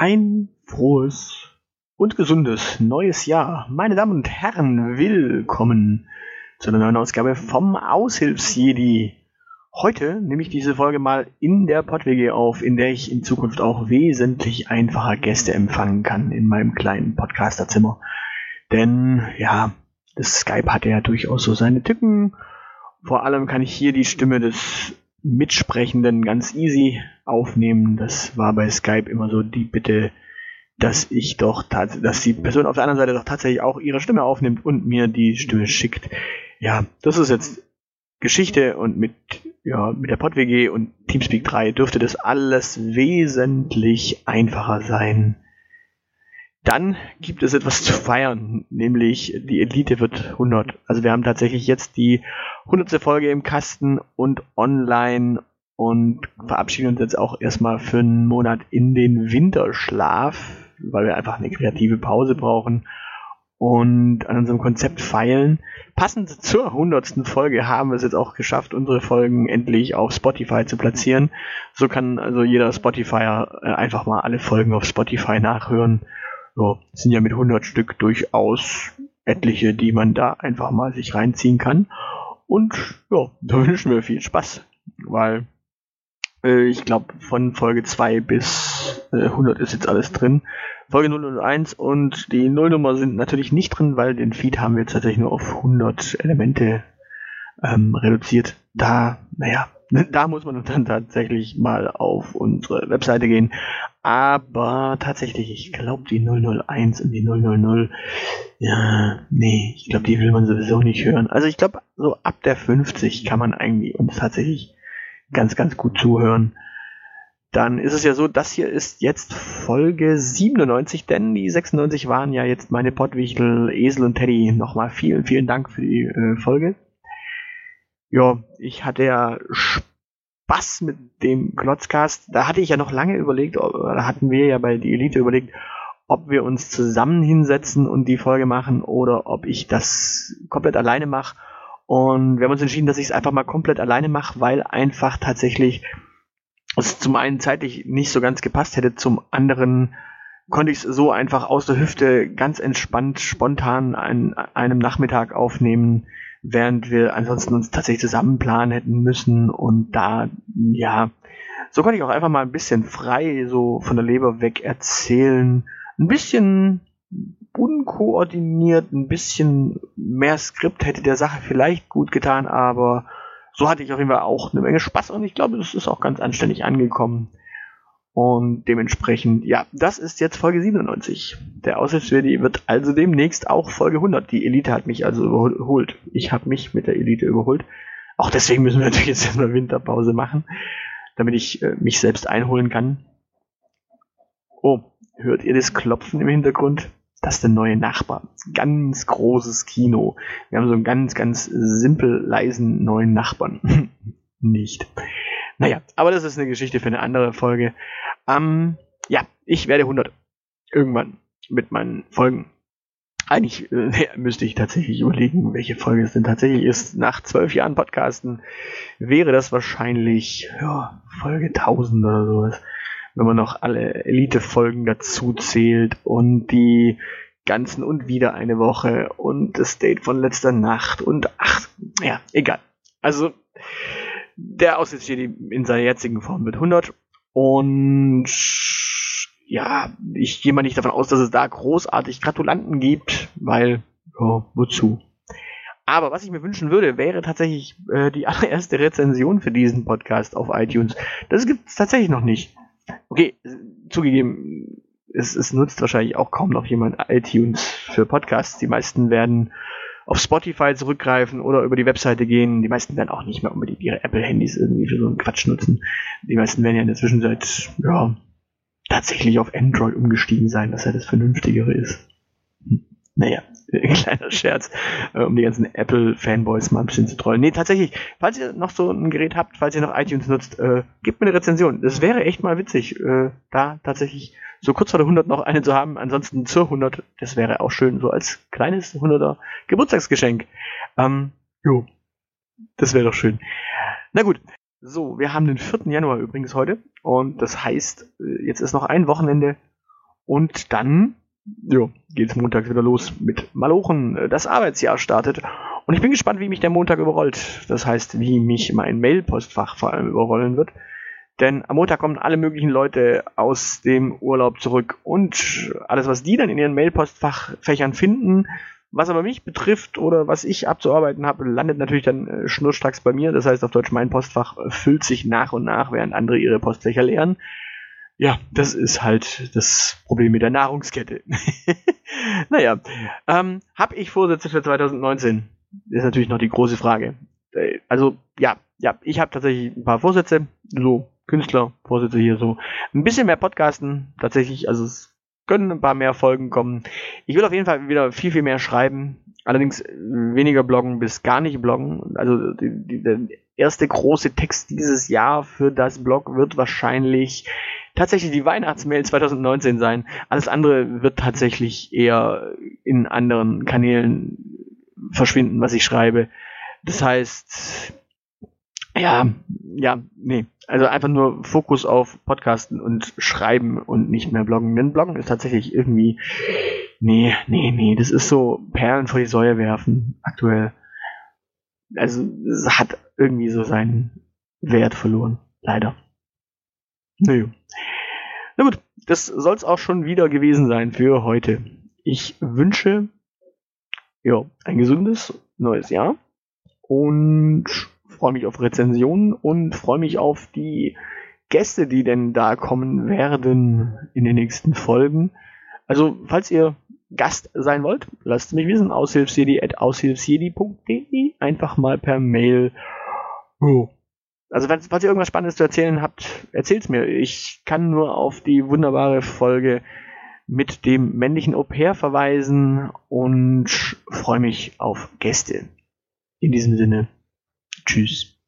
Ein frohes und gesundes neues Jahr. Meine Damen und Herren, willkommen zu einer neuen Ausgabe vom Aushilfsjedi. Heute nehme ich diese Folge mal in der PodWG auf, in der ich in Zukunft auch wesentlich einfacher Gäste empfangen kann in meinem kleinen Podcasterzimmer. Denn ja, das Skype hat ja durchaus so seine Tücken. Vor allem kann ich hier die Stimme des Mitsprechenden ganz easy aufnehmen. Das war bei Skype immer so die Bitte, dass ich doch, dass die Person auf der anderen Seite doch tatsächlich auch ihre Stimme aufnimmt und mir die Stimme schickt. Ja, das ist jetzt Geschichte und mit, ja, mit der PodWG und Teamspeak 3 dürfte das alles wesentlich einfacher sein. Dann gibt es etwas zu feiern, nämlich die Elite wird 100. Also wir haben tatsächlich jetzt die 100. Folge im Kasten und online und verabschieden uns jetzt auch erstmal für einen Monat in den Winterschlaf, weil wir einfach eine kreative Pause brauchen und an unserem Konzept feilen. Passend zur 100. Folge haben wir es jetzt auch geschafft, unsere Folgen endlich auf Spotify zu platzieren. So kann also jeder Spotifyer äh, einfach mal alle Folgen auf Spotify nachhören ja, sind ja mit 100 Stück durchaus etliche, die man da einfach mal sich reinziehen kann. Und ja, da wünschen wir viel Spaß, weil äh, ich glaube, von Folge 2 bis äh, 100 ist jetzt alles drin. Folge 0 und 1 und die Nullnummer sind natürlich nicht drin, weil den Feed haben wir jetzt tatsächlich nur auf 100 Elemente ähm, reduziert. Da, naja, da muss man dann tatsächlich mal auf unsere Webseite gehen. Aber tatsächlich, ich glaube die 001 und die 000, ja, nee, ich glaube, die will man sowieso nicht hören. Also ich glaube, so ab der 50 kann man eigentlich uns tatsächlich ganz, ganz gut zuhören. Dann ist es ja so, das hier ist jetzt Folge 97, denn die 96 waren ja jetzt meine Pottwichtel, Esel und Teddy. Nochmal vielen, vielen Dank für die äh, Folge ja, ich hatte ja Spaß mit dem Klotzcast. Da hatte ich ja noch lange überlegt, da hatten wir ja bei die Elite überlegt, ob wir uns zusammen hinsetzen und die Folge machen oder ob ich das komplett alleine mache. Und wir haben uns entschieden, dass ich es einfach mal komplett alleine mache, weil einfach tatsächlich es zum einen zeitlich nicht so ganz gepasst hätte, zum anderen konnte ich es so einfach aus der Hüfte ganz entspannt, spontan an einem Nachmittag aufnehmen während wir ansonsten uns tatsächlich zusammen planen hätten müssen und da, ja, so konnte ich auch einfach mal ein bisschen frei so von der Leber weg erzählen, ein bisschen unkoordiniert, ein bisschen mehr Skript hätte der Sache vielleicht gut getan, aber so hatte ich auf jeden Fall auch eine Menge Spaß und ich glaube, das ist auch ganz anständig angekommen. Und dementsprechend, ja, das ist jetzt Folge 97. Der Aushilfsverdi wird also demnächst auch Folge 100. Die Elite hat mich also überholt. Ich habe mich mit der Elite überholt. Auch deswegen müssen wir natürlich jetzt erstmal Winterpause machen, damit ich äh, mich selbst einholen kann. Oh, hört ihr das Klopfen im Hintergrund? Das ist der neue Nachbar. Ganz großes Kino. Wir haben so einen ganz, ganz simpel leisen neuen Nachbarn. Nicht. Naja, aber das ist eine Geschichte für eine andere Folge. Ähm, ja, ich werde 100. Irgendwann mit meinen Folgen. Eigentlich äh, müsste ich tatsächlich überlegen, welche Folge es denn tatsächlich ist. Nach zwölf Jahren Podcasten wäre das wahrscheinlich ja, Folge 1000 oder sowas. Wenn man noch alle Elite-Folgen dazu zählt und die ganzen und wieder eine Woche und das Date von letzter Nacht und ach, ja, egal. Also, der Aussichtsjedi in seiner jetzigen Form wird 100 und ja, ich gehe mal nicht davon aus, dass es da großartig Gratulanten gibt, weil, ja, wozu? Aber was ich mir wünschen würde, wäre tatsächlich äh, die allererste Rezension für diesen Podcast auf iTunes. Das gibt es tatsächlich noch nicht. Okay, zugegeben, es, es nutzt wahrscheinlich auch kaum noch jemand iTunes für Podcasts. Die meisten werden auf Spotify zurückgreifen oder über die Webseite gehen. Die meisten werden auch nicht mehr unbedingt ihre Apple-Handys irgendwie für so einen Quatsch nutzen. Die meisten werden ja in der Zwischenzeit, ja, tatsächlich auf Android umgestiegen sein, dass ja das Vernünftigere ist. Hm. Naja, kleiner Scherz, äh, um die ganzen Apple-Fanboys mal ein bisschen zu trollen. Nee, tatsächlich, falls ihr noch so ein Gerät habt, falls ihr noch iTunes nutzt, äh, gebt mir eine Rezension. Das wäre echt mal witzig, äh, da tatsächlich so kurz vor der 100 noch eine zu haben. Ansonsten zur 100, das wäre auch schön, so als kleines 100er Geburtstagsgeschenk. Ähm, jo, das wäre doch schön. Na gut, so, wir haben den 4. Januar übrigens heute und das heißt, äh, jetzt ist noch ein Wochenende Und dann ja, geht es montags wieder los mit Malochen. Das Arbeitsjahr startet. Und ich bin gespannt, wie mich der Montag überrollt. Das heißt, wie mich mein Mailpostfach vor allem überrollen wird. Denn am Montag kommen alle möglichen Leute aus dem Urlaub zurück und alles, was die dann in ihren Mailpostfachfächern finden, was aber mich betrifft oder was ich abzuarbeiten habe, landet natürlich dann äh, schnurstracks bei mir. Das heißt auf Deutsch, mein Postfach füllt sich nach und nach, während andere ihre Postfächer leeren. Ja, das ist halt das Problem mit der Nahrungskette. naja, ähm, habe ich Vorsätze für 2019? Ist natürlich noch die große Frage. Äh, also ja, ja, ich habe tatsächlich ein paar Vorsätze, so Künstlervorsätze hier so. Ein bisschen mehr Podcasten, tatsächlich, also es können ein paar mehr Folgen kommen. Ich will auf jeden Fall wieder viel, viel mehr schreiben. Allerdings weniger bloggen bis gar nicht bloggen. Also die, die, der erste große Text dieses Jahr für das Blog wird wahrscheinlich tatsächlich die Weihnachtsmail 2019 sein. Alles andere wird tatsächlich eher in anderen Kanälen verschwinden, was ich schreibe. Das heißt, ja, ja, nee. Also einfach nur Fokus auf Podcasten und Schreiben und nicht mehr Bloggen. Denn Bloggen ist tatsächlich irgendwie, nee, nee, nee. Das ist so Perlen vor die Säue werfen aktuell. Also es hat irgendwie so seinen Wert verloren. Leider. Naja. Na gut, das soll es auch schon wieder gewesen sein für heute. Ich wünsche ja, ein gesundes neues Jahr und freue mich auf Rezensionen und freue mich auf die Gäste, die denn da kommen werden in den nächsten Folgen. Also, falls ihr Gast sein wollt, lasst mich wissen, aushilfsjedi.aushilfsjedi.de, einfach mal per Mail. Oh. Also, falls, falls ihr irgendwas Spannendes zu erzählen habt, erzählt's mir. Ich kann nur auf die wunderbare Folge mit dem männlichen Au-pair verweisen und freue mich auf Gäste. In diesem Sinne, tschüss.